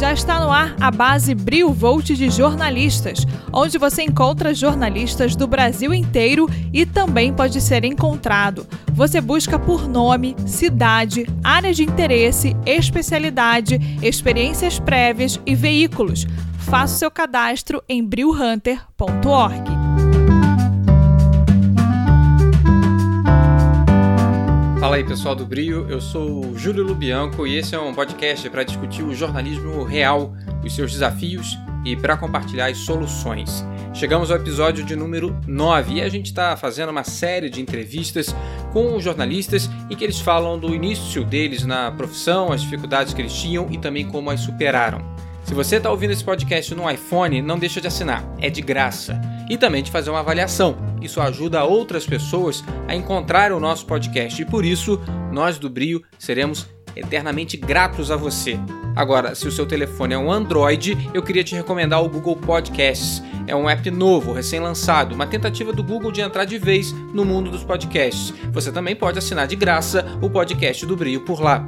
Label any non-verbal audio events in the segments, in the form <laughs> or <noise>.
Já está no ar a base Brio Volt de jornalistas, onde você encontra jornalistas do Brasil inteiro e também pode ser encontrado. Você busca por nome, cidade, área de interesse, especialidade, experiências prévias e veículos. Faça o seu cadastro em brillhunter.org. Fala aí pessoal do Brio, eu sou o Júlio Lubianco e esse é um podcast para discutir o jornalismo real, os seus desafios e para compartilhar as soluções. Chegamos ao episódio de número 9 e a gente está fazendo uma série de entrevistas com jornalistas em que eles falam do início deles na profissão, as dificuldades que eles tinham e também como as superaram. Se você está ouvindo esse podcast no iPhone, não deixa de assinar, é de graça. E também de fazer uma avaliação isso ajuda outras pessoas a encontrar o nosso podcast e por isso nós do Brio seremos eternamente gratos a você. Agora, se o seu telefone é um Android, eu queria te recomendar o Google Podcasts. É um app novo, recém-lançado, uma tentativa do Google de entrar de vez no mundo dos podcasts. Você também pode assinar de graça o podcast do Brio por lá.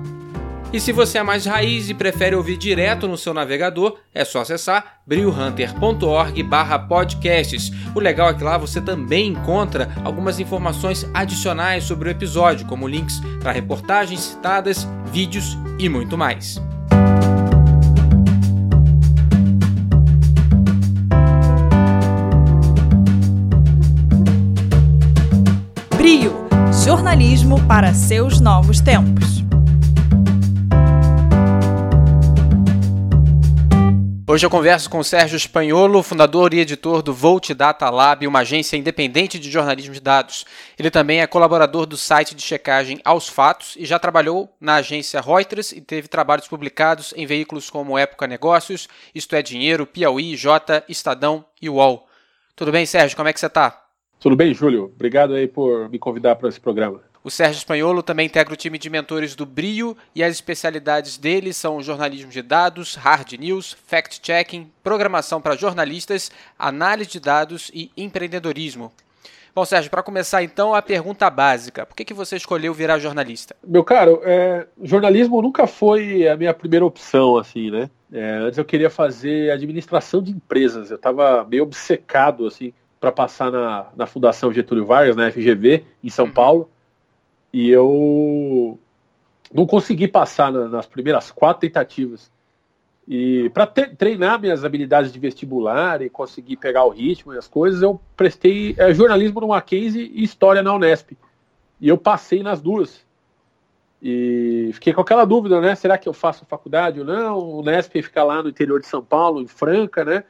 E se você é mais raiz e prefere ouvir direto no seu navegador, é só acessar brilhunter.org/podcasts. O legal é que lá você também encontra algumas informações adicionais sobre o episódio, como links para reportagens citadas, vídeos e muito mais. Brio jornalismo para seus novos tempos. Hoje eu converso com Sérgio Espanholo, fundador e editor do Volt Data Lab, uma agência independente de jornalismo de dados. Ele também é colaborador do site de checagem Aos Fatos e já trabalhou na agência Reuters e teve trabalhos publicados em veículos como Época Negócios, Isto é Dinheiro, Piauí, Jota, Estadão e UOL. Tudo bem, Sérgio? Como é que você está? Tudo bem, Júlio. Obrigado aí por me convidar para esse programa. O Sérgio Espanholo também integra o time de mentores do Brio e as especialidades dele são jornalismo de dados, hard news, fact-checking, programação para jornalistas, análise de dados e empreendedorismo. Bom, Sérgio, para começar então, a pergunta básica: por que, que você escolheu virar jornalista? Meu caro, é, jornalismo nunca foi a minha primeira opção, assim, né? É, antes eu queria fazer administração de empresas, eu estava meio obcecado, assim, para passar na, na Fundação Getúlio Vargas, na FGV, em São uhum. Paulo. E eu não consegui passar na, nas primeiras quatro tentativas. E para treinar minhas habilidades de vestibular e conseguir pegar o ritmo e as coisas, eu prestei é, jornalismo no Mackenzie e história na Unesp. E eu passei nas duas. E fiquei com aquela dúvida, né? Será que eu faço faculdade ou não? O Unesp fica lá no interior de São Paulo, em Franca, né?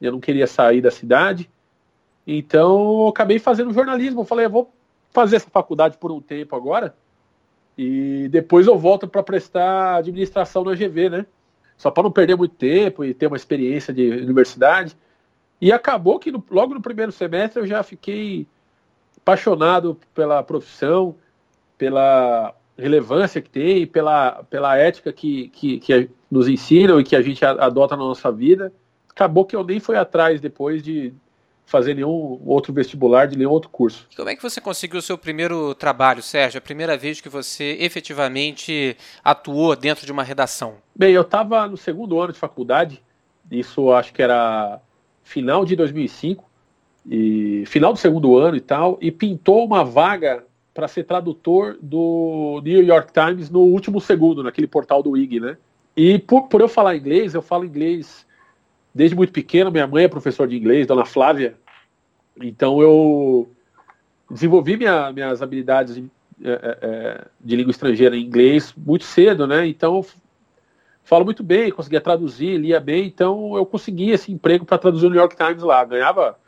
Eu não queria sair da cidade. Então, eu acabei fazendo jornalismo. Eu falei, eu vou fazer essa faculdade por um tempo agora e depois eu volto para prestar administração na GV, né? Só para não perder muito tempo e ter uma experiência de universidade. E acabou que no, logo no primeiro semestre eu já fiquei apaixonado pela profissão, pela relevância que tem, pela, pela ética que, que, que nos ensinam e que a gente adota na nossa vida. Acabou que eu nem fui atrás depois de fazer nenhum outro vestibular de nenhum outro curso. Como é que você conseguiu o seu primeiro trabalho, Sérgio? A primeira vez que você efetivamente atuou dentro de uma redação? Bem, eu estava no segundo ano de faculdade, isso acho que era final de 2005, e final do segundo ano e tal, e pintou uma vaga para ser tradutor do New York Times no último segundo, naquele portal do IG, né? E por, por eu falar inglês, eu falo inglês desde muito pequeno, minha mãe é professora de inglês, dona Flávia, então eu desenvolvi minha, minhas habilidades de, é, é, de, língua estrangeira em inglês muito cedo, né? Então falo muito bem, conseguia traduzir, lia bem, então eu consegui esse emprego para traduzir o New York Times lá, ganhava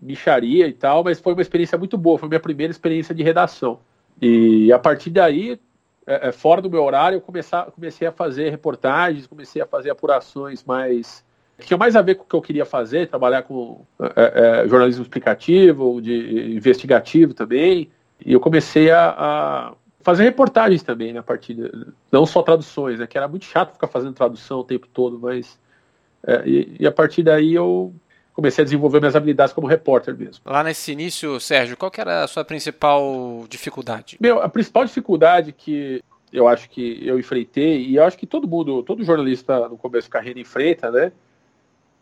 bicharia e tal, mas foi uma experiência muito boa, foi minha primeira experiência de redação. E a partir daí, é, fora do meu horário, eu comecei a fazer reportagens, comecei a fazer apurações mais tinha mais a ver com o que eu queria fazer, trabalhar com é, é, jornalismo explicativo, de investigativo também. E eu comecei a, a fazer reportagens também, né, a partir de, não só traduções, né, que era muito chato ficar fazendo tradução o tempo todo, mas é, e, e, a partir daí eu comecei a desenvolver minhas habilidades como repórter mesmo. Lá nesse início, Sérgio, qual que era a sua principal dificuldade? Meu, a principal dificuldade que eu acho que eu enfrentei, e eu acho que todo mundo, todo jornalista no começo de carreira enfrenta, né?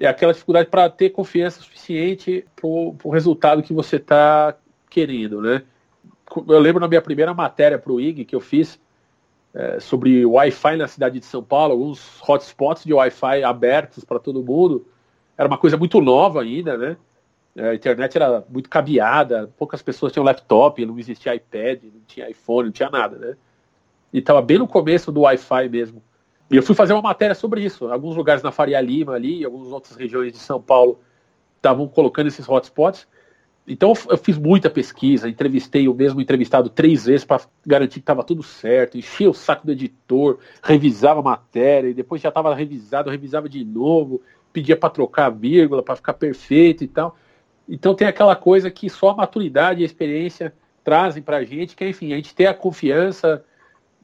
É aquela dificuldade para ter confiança suficiente para o resultado que você está querendo, né? Eu lembro na minha primeira matéria para o IG que eu fiz é, sobre Wi-Fi na cidade de São Paulo, alguns hotspots de Wi-Fi abertos para todo mundo. Era uma coisa muito nova ainda, né? É, a internet era muito cabeada, poucas pessoas tinham laptop, não existia iPad, não tinha iPhone, não tinha nada, né? E estava bem no começo do Wi-Fi mesmo. E eu fui fazer uma matéria sobre isso. Alguns lugares na Faria Lima ali, algumas outras regiões de São Paulo estavam colocando esses hotspots. Então eu fiz muita pesquisa, entrevistei o mesmo entrevistado três vezes para garantir que estava tudo certo, enchia o saco do editor, revisava a matéria, e depois já estava revisado, revisava de novo, pedia para trocar a vírgula, para ficar perfeito e tal. Então tem aquela coisa que só a maturidade e a experiência trazem para a gente, que enfim, a gente ter a confiança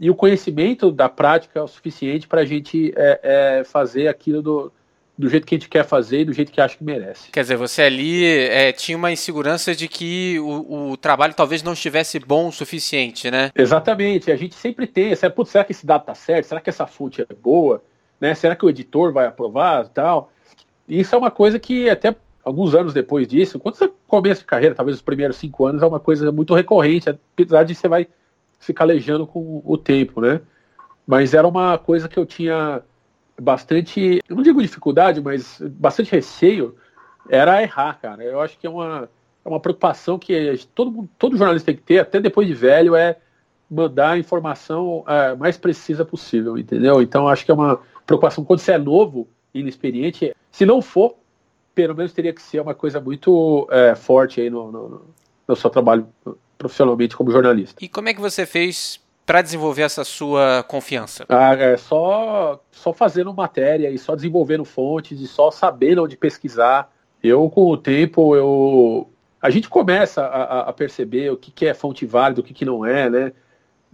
e o conhecimento da prática é o suficiente para a gente é, é, fazer aquilo do, do jeito que a gente quer fazer e do jeito que acha que merece. Quer dizer, você ali é, tinha uma insegurança de que o, o, trabalho talvez não estivesse bom o suficiente, né? Exatamente. A gente sempre tem. Será, putz, será que esse dado está certo? Será que essa fonte é boa? Né? Será que o editor vai aprovar e tal? Isso é uma coisa que até alguns anos depois disso, quando você começa de carreira, talvez os primeiros cinco anos, é uma coisa muito recorrente, apesar de você vai se calejando com o tempo, né? Mas era uma coisa que eu tinha bastante, eu não digo dificuldade, mas bastante receio, era errar, cara. Eu acho que é uma, é uma preocupação que todo, todo jornalista tem que ter, até depois de velho, é mandar a informação é, mais precisa possível, entendeu? Então acho que é uma preocupação quando você é novo, inexperiente, se não for, pelo menos teria que ser uma coisa muito é, forte aí no, no, no seu trabalho profissionalmente como jornalista. E como é que você fez para desenvolver essa sua confiança? Ah, é só, só fazendo matéria e só desenvolvendo fontes e só sabendo onde pesquisar. Eu, com o tempo, eu a gente começa a, a perceber o que, que, é fonte válida, o que, que não é, né?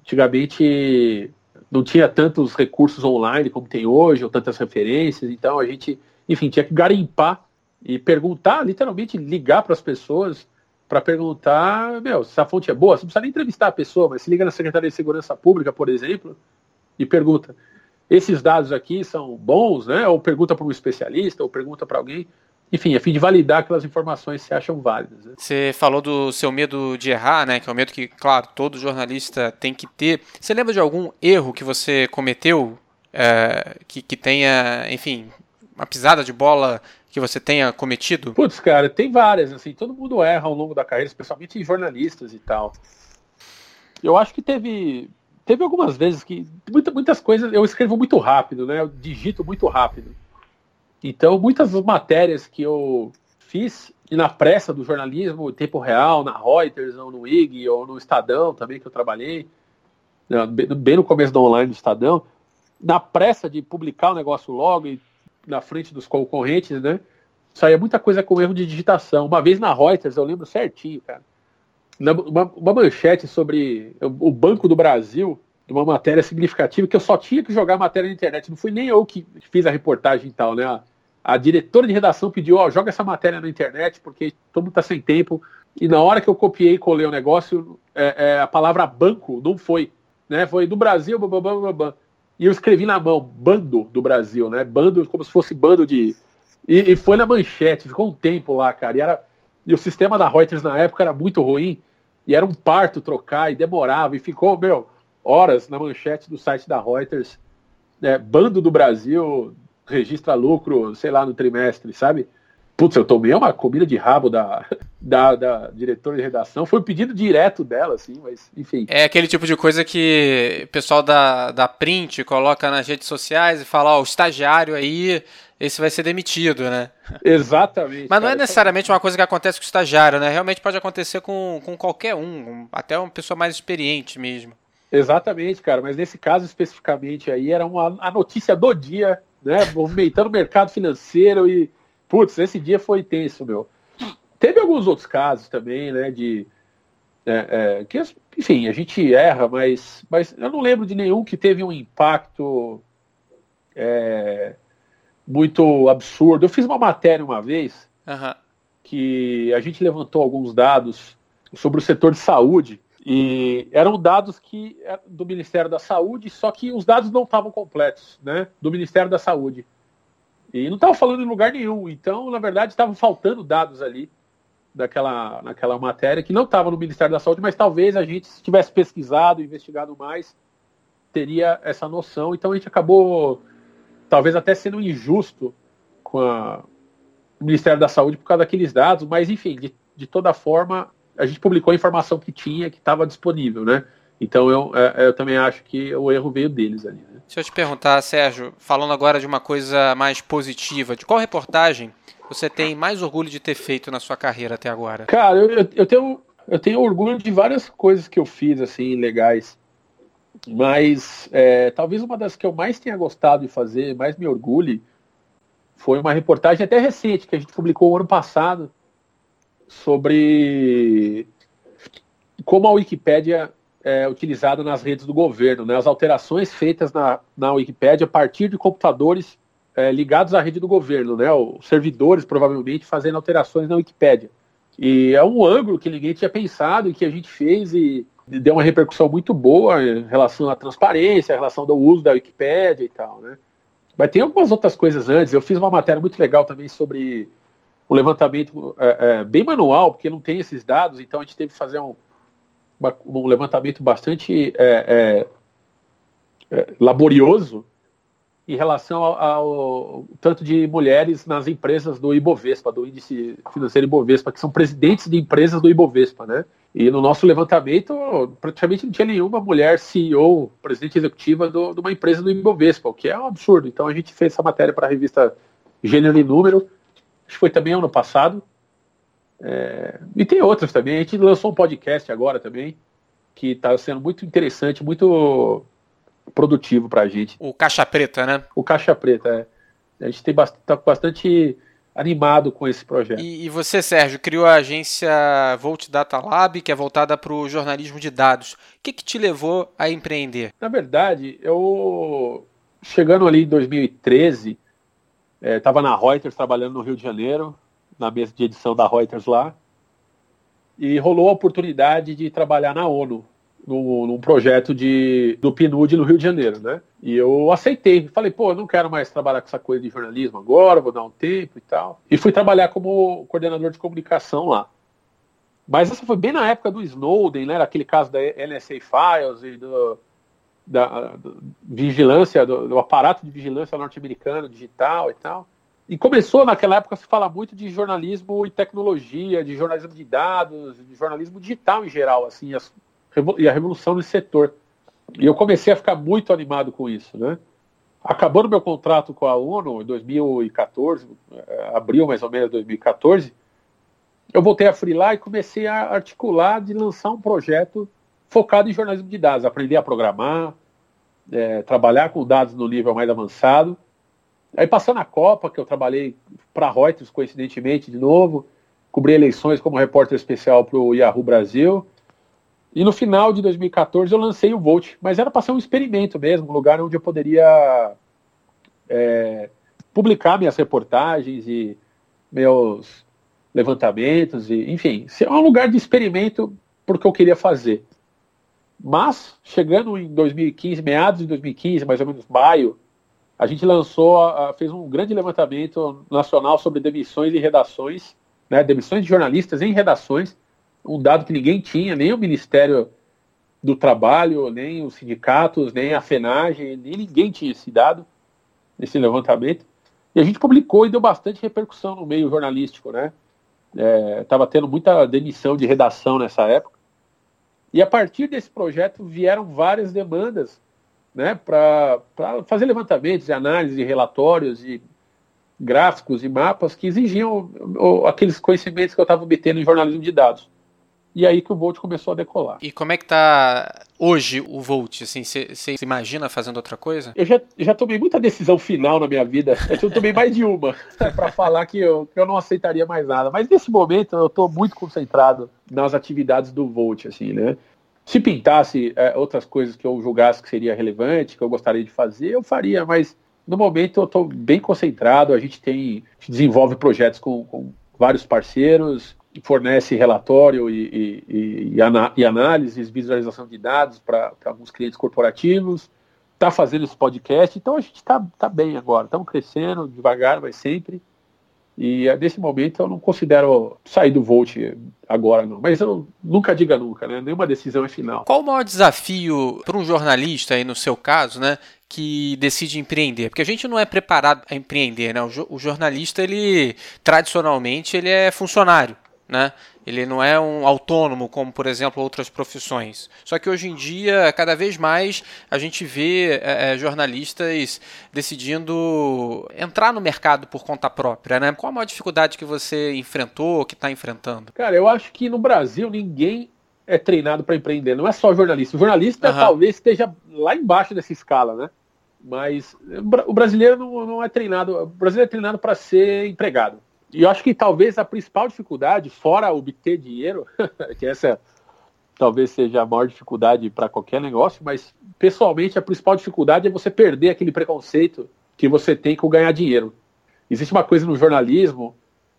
Antigamente não tinha tantos recursos online como tem hoje, ou tantas referências, então a gente, enfim, tinha que garimpar e perguntar, literalmente ligar para as pessoas para perguntar, meu, se a fonte é boa, você não precisa nem entrevistar a pessoa, mas se liga na Secretaria de Segurança Pública, por exemplo, e pergunta, esses dados aqui são bons, né? Ou pergunta para um especialista, ou pergunta para alguém, enfim, a fim de validar aquelas informações se acham válidas. Né? Você falou do seu medo de errar, né? Que é um medo que, claro, todo jornalista tem que ter. Você lembra de algum erro que você cometeu é, que, que tenha, enfim, uma pisada de bola que você tenha cometido? Putz, cara, tem várias, assim, todo mundo erra ao longo da carreira, especialmente jornalistas e tal. Eu acho que teve teve algumas vezes que muita, muitas coisas eu escrevo muito rápido, né? Eu digito muito rápido. Então, muitas matérias que eu fiz e na pressa do jornalismo, tempo real, na Reuters, ou no IG, ou no Estadão também, que eu trabalhei, né, bem no começo do online do Estadão, na pressa de publicar o negócio logo e na frente dos concorrentes, né? Saía muita coisa com erro de digitação. Uma vez na Reuters, eu lembro certinho, cara. Uma, uma manchete sobre o Banco do Brasil, de uma matéria significativa, que eu só tinha que jogar a matéria na internet. Não fui nem eu que fiz a reportagem e tal, né? A, a diretora de redação pediu, ó, joga essa matéria na internet, porque todo mundo tá sem tempo. E na hora que eu copiei e colei o negócio, é, é, a palavra banco não foi. Né? Foi do Brasil, blá, blá. E eu escrevi na mão, bando do Brasil, né? Bando como se fosse bando de. E, e foi na manchete, ficou um tempo lá, cara. E, era... e o sistema da Reuters na época era muito ruim. E era um parto trocar e demorava. E ficou, meu, horas na manchete do site da Reuters. Né? Bando do Brasil registra lucro, sei lá, no trimestre, sabe? Putz, eu tomei uma comida de rabo da, <laughs> da, da, diretora de redação. Foi um pedido direto dela, assim, mas enfim. É aquele tipo de coisa que o pessoal da, da print coloca nas redes sociais e fala, ó, oh, o estagiário aí, esse vai ser demitido, né? <laughs> Exatamente. mas não é cara, é necessariamente uma coisa que acontece com o estagiário, né? Realmente pode acontecer com, com qualquer um, até uma pessoa mais experiente mesmo. Exatamente, cara, mas nesse caso especificamente aí era uma, a notícia do dia, né? Movimentando o mercado financeiro e Putz, esse dia foi tenso, meu. Teve alguns outros casos também, né, de... É, é, que, enfim, a gente erra, mas, mas eu não lembro de nenhum que teve um impacto é, muito absurdo. Eu fiz uma matéria uma vez uhum. que a gente levantou alguns dados sobre o setor de saúde E eram dados que é, do Ministério da Saúde, só que os dados não estavam completos, né? Do Ministério da Saúde. E não estava falando em lugar nenhum. Então, na verdade, estavam faltando dados ali daquela, naquela matéria que não estava no Ministério da Saúde, mas talvez a gente, se tivesse pesquisado, investigado mais, teria essa noção. Então a gente acabou, talvez até sendo injusto com a, o Ministério da Saúde por causa daqueles dados, mas enfim, de, de toda forma, a gente publicou a informação que tinha, que estava disponível, né? Então eu, é, eu também acho que o erro veio deles ali. Né? Se eu te perguntar, Sérgio, falando agora de uma coisa mais positiva, de qual reportagem você tem mais orgulho de ter feito na sua carreira até agora? Cara, eu, eu, tenho, eu tenho orgulho de várias coisas que eu fiz, assim, legais. Mas é, talvez uma das que eu mais tenha gostado de fazer, mais me orgulhe, foi uma reportagem até recente que a gente publicou ano passado sobre como a Wikipédia é, utilizada nas redes do governo, né? as alterações feitas na, na Wikipédia a partir de computadores é, ligados à rede do governo, né? os servidores provavelmente fazendo alterações na Wikipédia. E é um ângulo que ninguém tinha pensado e que a gente fez e deu uma repercussão muito boa em relação à transparência, em relação ao uso da Wikipédia e tal, né? Mas tem algumas outras coisas antes. Eu fiz uma matéria muito legal também sobre o levantamento é, é, bem manual, porque não tem esses dados, então a gente teve que fazer um, um levantamento bastante é, é, é, laborioso em relação ao, ao, tanto de mulheres nas empresas do Ibovespa, do índice financeiro Ibovespa, que são presidentes de empresas do Ibovespa, né? E no nosso levantamento, praticamente não tinha nenhuma mulher CEO, presidente executiva do, de uma empresa do Ibovespa, o que é um absurdo. Então a gente fez essa matéria para a revista Gênero e Número, acho que foi também ano passado, é, e tem outras também. A gente lançou um podcast agora também, que está sendo muito interessante, muito produtivo para a gente. O Caixa Preta, né? O Caixa Preta, é. A gente tem bastante, tá bastante animado com esse projeto. E, e, você, Sérgio, criou a agência Volt Data Lab, que é voltada para o jornalismo de dados. O que, que te levou a empreender? Na verdade, eu chegando ali em 2013, estava é, na Reuters trabalhando no Rio de Janeiro na mesa de edição da Reuters lá, e rolou a oportunidade de trabalhar na ONU, num, projeto de, do PNUD no Rio de Janeiro, né? E eu aceitei. Falei, pô, eu não quero mais trabalhar com essa coisa de jornalismo agora, vou dar um tempo e tal. E fui trabalhar como coordenador de comunicação lá. Mas essa foi bem na época do Snowden, né? Aquele caso da NSA Files e do, da do, vigilância, do, do aparato de vigilância norte-americano, digital e tal. E começou naquela época a se falar muito de jornalismo e tecnologia, de jornalismo de dados, de jornalismo digital em geral, assim, as, e a revolução nesse setor. E eu comecei a ficar muito animado com isso, né? Acabando meu contrato com a ONU em 2014, eh, abril mais ou menos 2014, eu voltei a freelar e comecei a articular de lançar um projeto focado em jornalismo de dados, aprender a programar, é, trabalhar com dados no nível mais avançado Aí passando a Copa, que eu trabalhei para Reuters, coincidentemente, de novo, cobri eleições como repórter especial para o Yahoo Brasil. E no final de 2014 eu lancei o Volt, mas era para ser um experimento mesmo, um lugar onde eu poderia é, publicar minhas reportagens e meus levantamentos, e, enfim, ser um lugar de experimento porque eu queria fazer. Mas, chegando em 2015, meados de 2015, mais ou menos maio, a gente lançou, fez um grande levantamento nacional sobre demissões e redações, né, demissões de jornalistas em redações, um dado que ninguém tinha, nem o Ministério do Trabalho, nem os sindicatos, nem a FENAGE, nem ninguém tinha esse dado, esse levantamento. E a gente publicou e deu bastante repercussão no meio jornalístico, né? Estava é, tendo muita demissão de redação nessa época. E a partir desse projeto vieram várias demandas né, para fazer levantamentos análises relatórios e gráficos e mapas que exigiam aqueles conhecimentos que eu estava obtendo em jornalismo de dados. E aí que o Volt começou a decolar. E como é que está hoje o Volt? Assim, você se imagina fazendo outra coisa? Eu já, já tomei muita decisão final na minha vida. Eu tomei mais de uma <laughs> para falar que eu, que eu não aceitaria mais nada. Mas nesse momento eu estou muito concentrado nas atividades do Volt, assim, né? Se pintasse é, outras coisas que eu julgasse que seria relevante, que eu gostaria de fazer, eu faria, mas no momento eu estou bem concentrado, a gente tem a gente desenvolve projetos com, com, vários parceiros fornece relatório e, e, e, e análises, visualização de dados para alguns clientes corporativos, está fazendo esse podcast, então a gente está tá bem agora, estamos crescendo devagar, mas sempre. E é, nesse momento eu não considero sair do Volt agora, não. Mas eu nunca diga nunca, né? Nenhuma decisão é final. Qual o maior desafio para um jornalista, aí no seu caso, né? Que decide empreender? Porque a gente não é preparado a empreender, né? O, jornalista, ele tradicionalmente, ele é funcionário né? Ele não é um autônomo como, por exemplo, outras profissões. Só que hoje em dia, cada vez mais, a gente vê é, é, jornalistas decidindo entrar no mercado por conta própria, né? Qual a maior dificuldade que você enfrentou, que está enfrentando? Cara, eu acho que no Brasil ninguém é treinado para empreender. Não é só jornalista. O jornalista uhum. talvez esteja lá embaixo dessa escala, né? Mas o brasileiro não, não é treinado. O brasileiro é treinado para ser empregado. E eu acho que talvez a principal dificuldade, fora obter dinheiro, <laughs> que essa talvez seja a maior dificuldade para qualquer negócio, mas pessoalmente a principal dificuldade é você perder aquele preconceito que você tem com ganhar dinheiro. Existe uma coisa no jornalismo,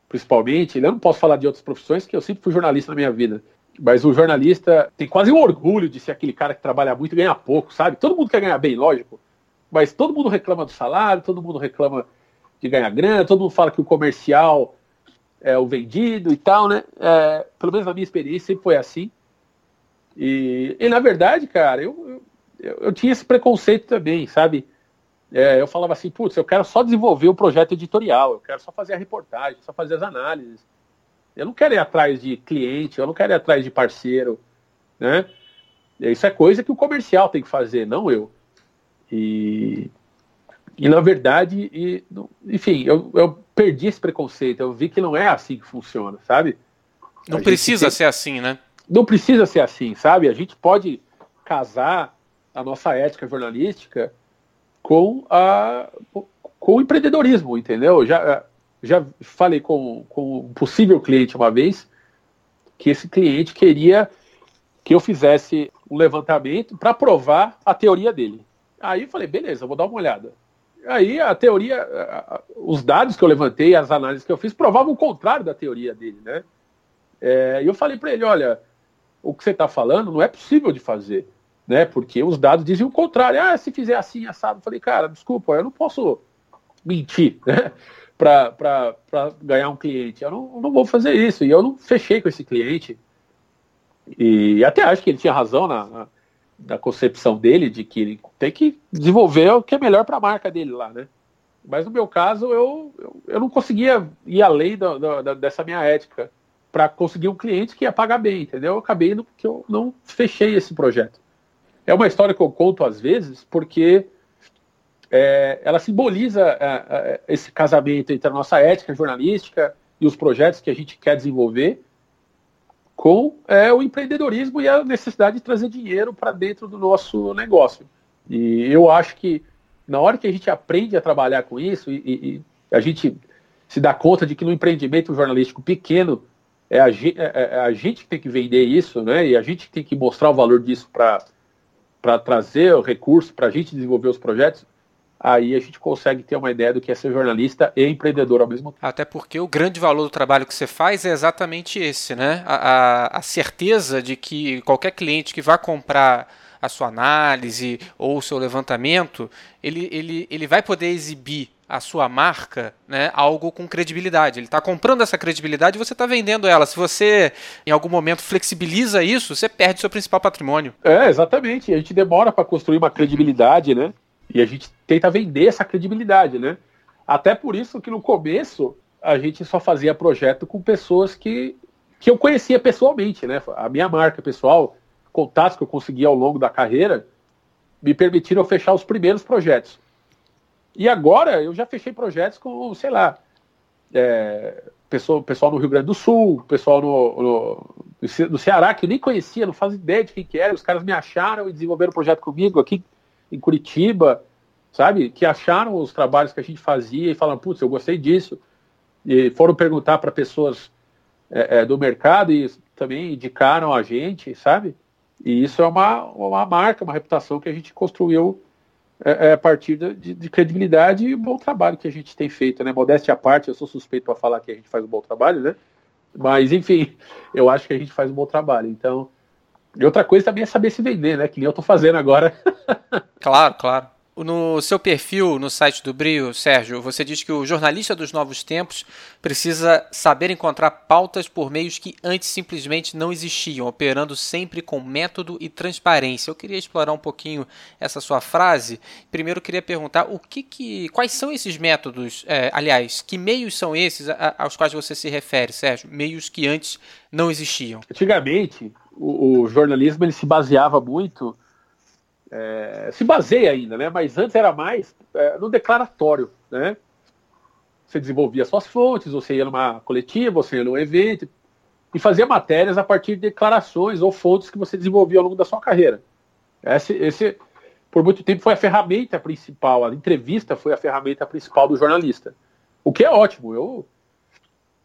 principalmente, eu não posso falar de outras profissões, que eu sempre fui jornalista na minha vida, mas o jornalista tem quase um orgulho de ser aquele cara que trabalha muito e ganha pouco, sabe? Todo mundo quer ganhar bem, lógico, mas todo mundo reclama do salário, todo mundo reclama de ganhar grana, todo mundo fala que o comercial é o vendido e tal, né? É, pelo menos na minha experiência sempre foi assim. E, e na verdade, cara, eu, eu, eu, tinha esse preconceito também, sabe? É, eu falava assim, putz, eu quero só desenvolver o projeto editorial, eu quero só fazer a reportagem, só fazer as análises. Eu não quero ir atrás de cliente, eu não quero ir atrás de parceiro, né? Isso é coisa que o comercial tem que fazer, não eu. E, e na verdade, e, enfim, eu, eu perdi esse preconceito, eu vi que não é assim que funciona, sabe? Não precisa tem... ser assim, né? Não precisa ser assim, sabe? A gente pode casar a nossa ética jornalística com, a, com o empreendedorismo, entendeu? Já, já falei com, com um possível cliente uma vez que esse cliente queria que eu fizesse um levantamento para provar a teoria dele. Aí eu falei, beleza, eu vou dar uma olhada aí a teoria, os dados que eu levantei, as análises que eu fiz, provavam o contrário da teoria dele, né? É, e eu falei para ele, olha, o que você está falando não é possível de fazer, né? Porque os dados dizem o contrário. Ah, se fizer assim, assado. Eu falei, cara, desculpa, eu não posso mentir, <laughs> né? Para ganhar um cliente. Eu não, não vou fazer isso. E eu não fechei com esse cliente. E até acho que ele tinha razão na, na da concepção dele de que ele tem que desenvolver o que é melhor para a marca dele lá, né? Mas no meu caso, eu, eu, eu não conseguia ir além do, do, dessa minha ética para conseguir um cliente que ia pagar bem, entendeu? Eu acabei porque eu não fechei esse projeto. É uma história que eu conto às vezes porque é, ela simboliza é, é, esse casamento entre a nossa ética jornalística e os projetos que a gente quer desenvolver com é, o empreendedorismo e a necessidade de trazer dinheiro para dentro do nosso negócio. E eu acho que na hora que a gente aprende a trabalhar com isso e, e a gente se dá conta de que no empreendimento jornalístico pequeno é a, gente, é, é a gente que tem que vender isso, né? E a gente que tem que mostrar o valor disso para trazer o recurso para a gente desenvolver os projetos aí a gente consegue ter uma ideia do que é ser jornalista e empreendedor ao mesmo tempo. Até porque o grande valor do trabalho que você faz é exatamente esse, né? A, a, a certeza de que qualquer cliente que vá comprar a sua análise ou o seu levantamento, ele, ele, ele vai poder exibir a sua marca, né, algo com credibilidade. Ele está comprando essa credibilidade e você está vendendo ela. Se você, em algum momento, flexibiliza isso, você perde seu principal patrimônio. É, exatamente. A gente demora para construir uma credibilidade, né? E a gente tenta vender essa credibilidade, né? Até por isso que no começo a gente só fazia projeto com pessoas que, que eu conhecia pessoalmente, né? A minha marca pessoal, contatos que eu consegui ao longo da carreira, me permitiram fechar os primeiros projetos. E agora eu já fechei projetos com, sei lá, é, pessoal, pessoal no Rio Grande do Sul, pessoal no, no, no Ceará, que eu nem conhecia, não fazia ideia de quem que era, os caras me acharam e desenvolveram o projeto comigo aqui em Curitiba, sabe? Que acharam os trabalhos que a gente fazia e falaram, putz, eu gostei disso. E foram perguntar para pessoas é, é, do mercado e também indicaram a gente, sabe? E isso é uma, uma marca, uma reputação que a gente construiu é, é a partir de, de, credibilidade e bom trabalho que a gente tem feito, né? Modéstia à parte, eu sou suspeito para falar que a gente faz um bom trabalho, né? Mas, enfim, <laughs> eu acho que a gente faz um bom trabalho. Então, e outra coisa também é saber se vender, né? Que nem eu tô fazendo agora. <laughs> claro, claro. No seu perfil no site do Brio, Sérgio, você diz que o jornalista dos novos tempos precisa saber encontrar pautas por meios que antes simplesmente não existiam, operando sempre com método e transparência. Eu queria explorar um pouquinho essa sua frase. Primeiro, eu queria perguntar o que, que quais são esses métodos, é, aliás, que meios são esses aos quais você se refere, Sérgio? Meios que antes não existiam. Antigamente, o, o jornalismo ele se baseava muito é, se baseia ainda, né? Mas antes era mais é, no declaratório, né? Você desenvolvia suas fontes, você ia numa coletiva, você ia num evento e fazia matérias a partir de declarações ou fontes que você desenvolvia ao longo da sua carreira. Esse, esse por muito tempo, foi a ferramenta principal, a entrevista foi a ferramenta principal do jornalista. O que é ótimo, eu,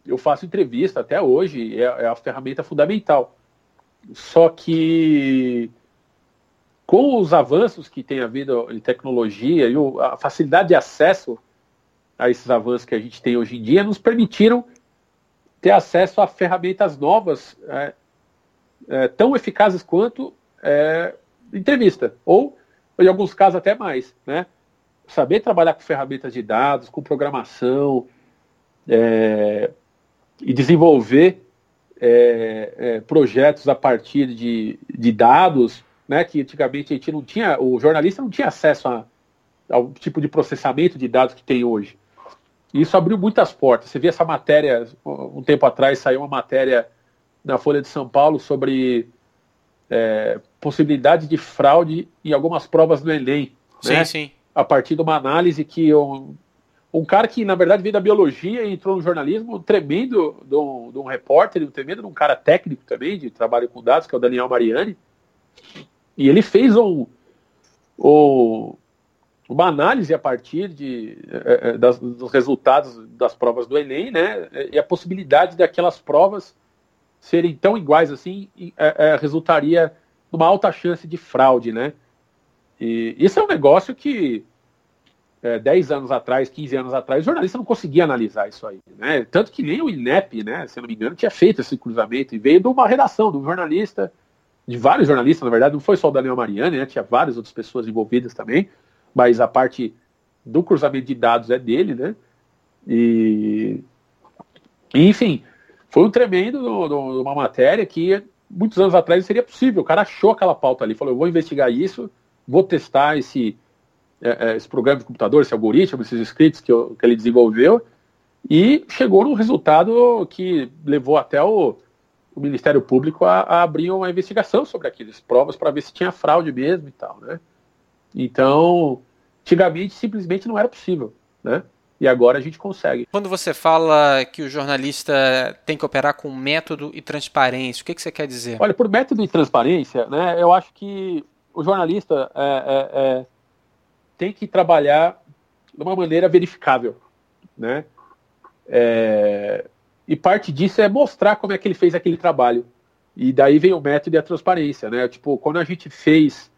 eu faço entrevista até hoje, é, é a ferramenta fundamental. Só que com os avanços que tem havido em tecnologia e a facilidade de acesso a esses avanços que a gente tem hoje em dia, nos permitiram ter acesso a ferramentas novas, é, é, tão eficazes quanto é, entrevista, ou em alguns casos até mais, né? Saber trabalhar com ferramentas de dados, com programação, é, e desenvolver é, é, projetos a partir de, de dados né, que antigamente a gente não tinha, o jornalista não tinha acesso a, ao tipo de processamento de dados que tem hoje. E isso abriu muitas portas. Você vê essa matéria, um tempo atrás saiu uma matéria na Folha de São Paulo sobre é, possibilidade de fraude em algumas provas do Enem. Sim, né? sim. A partir de uma análise que um, um cara que, na verdade, veio da biologia e entrou no jornalismo, um tremendo de um, de um repórter, um tremendo de um cara técnico também, de trabalho com dados, que é o Daniel Mariani. E ele fez um, um, uma análise a partir de, é, das, dos resultados das provas do Enem, né? E a possibilidade daquelas provas serem tão iguais assim é, é, resultaria numa alta chance de fraude, né? E isso é um negócio que é, 10 anos atrás, 15 anos atrás, o jornalista não conseguia analisar isso aí, né? Tanto que nem o INEP, né, se não me engano, tinha feito esse cruzamento e veio de uma redação, de um jornalista de vários jornalistas, na verdade, não foi só o Daniel Mariani, né? Tinha várias outras pessoas envolvidas também, mas a parte do cruzamento de dados é dele, né? E enfim, foi um tremendo uma matéria que muitos anos atrás seria possível. O cara achou aquela pauta ali, falou: eu vou investigar isso, vou testar esse, é, é, esse programa de computador, esse algoritmo, esses scripts que, eu, que ele desenvolveu, e chegou num resultado que levou até o, o Ministério Público a, a abrir uma investigação sobre aquelas provas para ver se tinha fraude mesmo e tal, né? Então, antigamente simplesmente não era possível, né? E agora a gente consegue. Quando você fala que o jornalista tem que operar com método e transparência, o que, que você quer dizer? Olha, por método e transparência, né, eu acho que o jornalista é, é, é, tem que trabalhar de uma maneira verificável, né? E parte disso é mostrar como é que ele fez aquele trabalho. E daí vem o método e a transparência, né? Tipo, quando a gente fez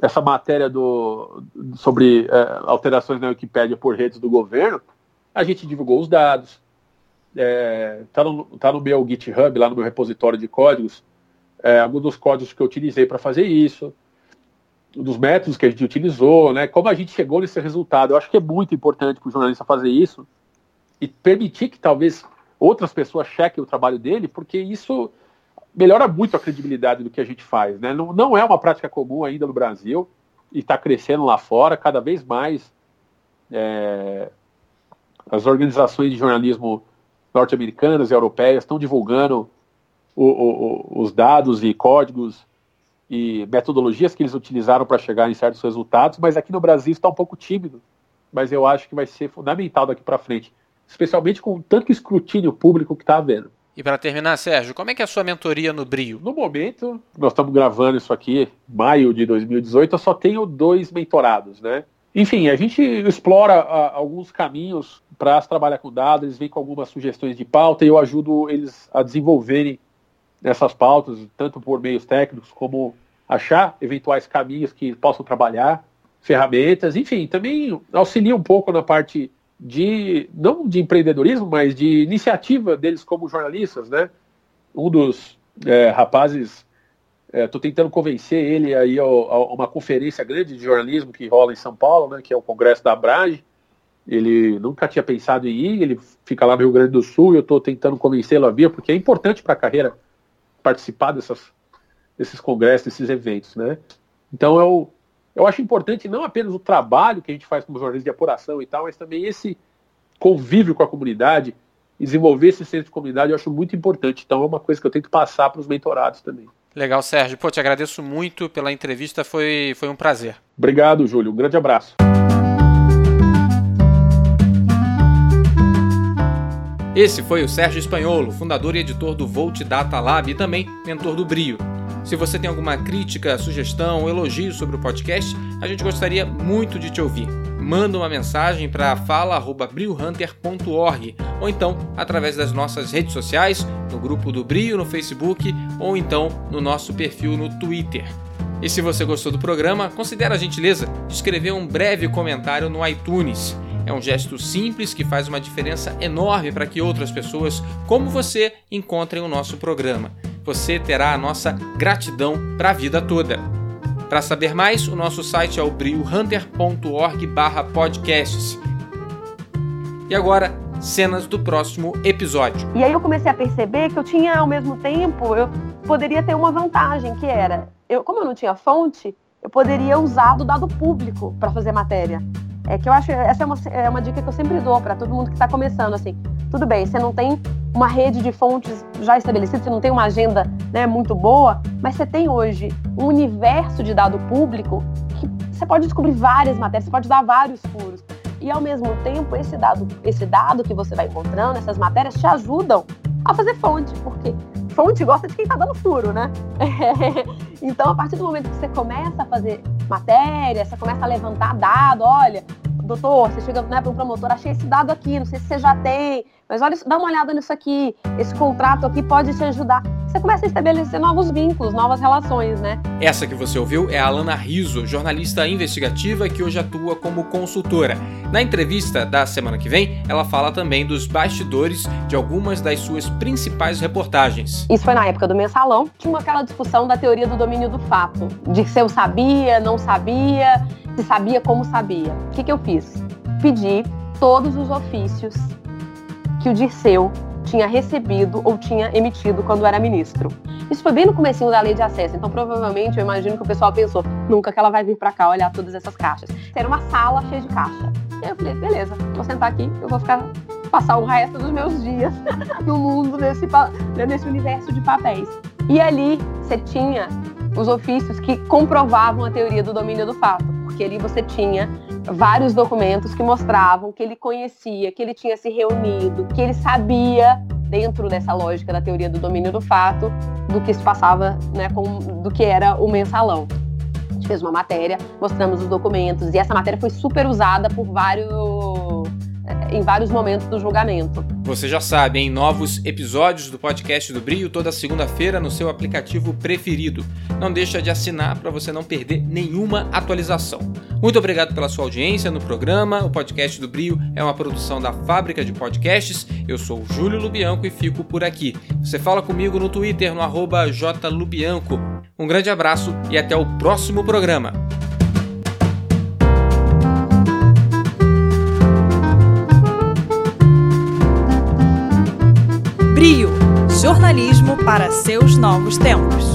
essa matéria do, sobre é, alterações na Wikipédia por redes do governo, a gente divulgou os dados. É, tá, no, tá no meu GitHub, lá no meu repositório de códigos, é, alguns dos códigos que eu utilizei para fazer isso, dos métodos que a gente utilizou, né? Como a gente chegou nesse resultado. Eu acho que é muito importante para o jornalista fazer isso e permitir que talvez outras pessoas chequem o trabalho dele, porque isso melhora muito a credibilidade do que a gente faz. Né? Não, não é uma prática comum ainda no Brasil e está crescendo lá fora, cada vez mais é, as organizações de jornalismo norte-americanas e europeias estão divulgando o, o, os dados e códigos e metodologias que eles utilizaram para chegar em certos resultados, mas aqui no Brasil está um pouco tímido. Mas eu acho que vai ser fundamental daqui para frente especialmente com tanto escrutínio público que está havendo. E para terminar, Sérgio, como é que é a sua mentoria no Brio? No momento, nós estamos gravando isso aqui, maio de 2018, eu só tenho dois mentorados, né? Enfim, a gente explora a, alguns caminhos para trabalhar com dados, eles vêm com algumas sugestões de pauta e eu ajudo eles a desenvolverem essas pautas, tanto por meios técnicos como achar eventuais caminhos que possam trabalhar, ferramentas, enfim, também auxilia um pouco na parte de não de empreendedorismo, mas de iniciativa deles como jornalistas, né? Um dos é, rapazes, estou é, tentando convencer ele aí a, a, uma conferência grande de jornalismo que rola em São Paulo, né? Que é o Congresso da Abrage. Ele nunca tinha pensado em ir, ele fica lá no Rio Grande do Sul e eu estou tentando convencê-lo a vir, porque é importante para a carreira participar dessas, desses congressos, desses eventos, né? Então eu, eu acho importante não apenas o trabalho que a gente faz como jornalista de apuração e tal, mas também esse convívio com a comunidade, desenvolver esse centro de comunidade, eu acho muito importante. Então é uma coisa que eu tento passar para os mentorados também. Legal, Sérgio. Pô, te agradeço muito pela entrevista, foi, foi um prazer. Obrigado, Júlio. Um grande abraço. Esse foi o Sérgio Espanholo, fundador e editor do Volt Data Lab e também mentor do Brio. Se você tem alguma crítica, sugestão elogio sobre o podcast, a gente gostaria muito de te ouvir. Manda uma mensagem para fala@briohunter.org ou então através das nossas redes sociais, no grupo do Brio no Facebook ou então no nosso perfil no Twitter. E se você gostou do programa, considere a gentileza de escrever um breve comentário no iTunes. É um gesto simples que faz uma diferença enorme para que outras pessoas, como você, encontrem o nosso programa. Você terá a nossa gratidão para a vida toda. Para saber mais, o nosso site é o briohunter.org/podcasts. E agora, cenas do próximo episódio. E aí eu comecei a perceber que eu tinha ao mesmo tempo, eu poderia ter uma vantagem, que era, eu, como eu não tinha fonte, eu poderia usar do dado público para fazer matéria. É que eu acho, essa é uma, é uma dica que eu sempre dou para todo mundo que está começando, assim, tudo bem, você não tem uma rede de fontes já estabelecida, você não tem uma agenda né, muito boa, mas você tem hoje um universo de dado público que você pode descobrir várias matérias, você pode dar vários furos. E ao mesmo tempo, esse dado, esse dado que você vai encontrando, essas matérias te ajudam a fazer fonte, porque fonte gosta de quem está dando furo, né? <laughs> então, a partir do momento que você começa a fazer matéria, você começa a levantar dado, olha, doutor, você chega né, para um promotor, achei esse dado aqui, não sei se você já tem, mas olha, dá uma olhada nisso aqui, esse contrato aqui pode te ajudar. Você começa a estabelecer novos vínculos, novas relações, né? Essa que você ouviu é a Alana Riso, jornalista investigativa que hoje atua como consultora. Na entrevista da semana que vem, ela fala também dos bastidores de algumas das suas principais reportagens. Isso foi na época do mensalão, tinha aquela discussão da teoria do domínio do fato, de se eu sabia, não sabia, se sabia como sabia. O que, que eu fiz? Pedi todos os ofícios que o Dirceu tinha recebido ou tinha emitido quando era ministro. Isso foi bem no comecinho da lei de acesso, então provavelmente eu imagino que o pessoal pensou, nunca que ela vai vir para cá olhar todas essas caixas. Era uma sala cheia de caixa. E aí eu falei, beleza, vou sentar aqui, eu vou ficar passar o resto dos meus dias <laughs> no mundo nesse, nesse universo de papéis. E ali você tinha os ofícios que comprovavam a teoria do domínio do fato, porque ali você tinha vários documentos que mostravam que ele conhecia, que ele tinha se reunido, que ele sabia, dentro dessa lógica da teoria do domínio do fato, do que se passava, né, com, do que era o mensalão. A gente fez uma matéria, mostramos os documentos, e essa matéria foi super usada por vários em vários momentos do julgamento. Você já sabe, em novos episódios do podcast do Brio toda segunda-feira no seu aplicativo preferido. Não deixa de assinar para você não perder nenhuma atualização. Muito obrigado pela sua audiência no programa. O podcast do Brio é uma produção da Fábrica de Podcasts. Eu sou o Júlio Lubianco e fico por aqui. Você fala comigo no Twitter no jlubianco. Um grande abraço e até o próximo programa. Brio jornalismo para seus novos tempos.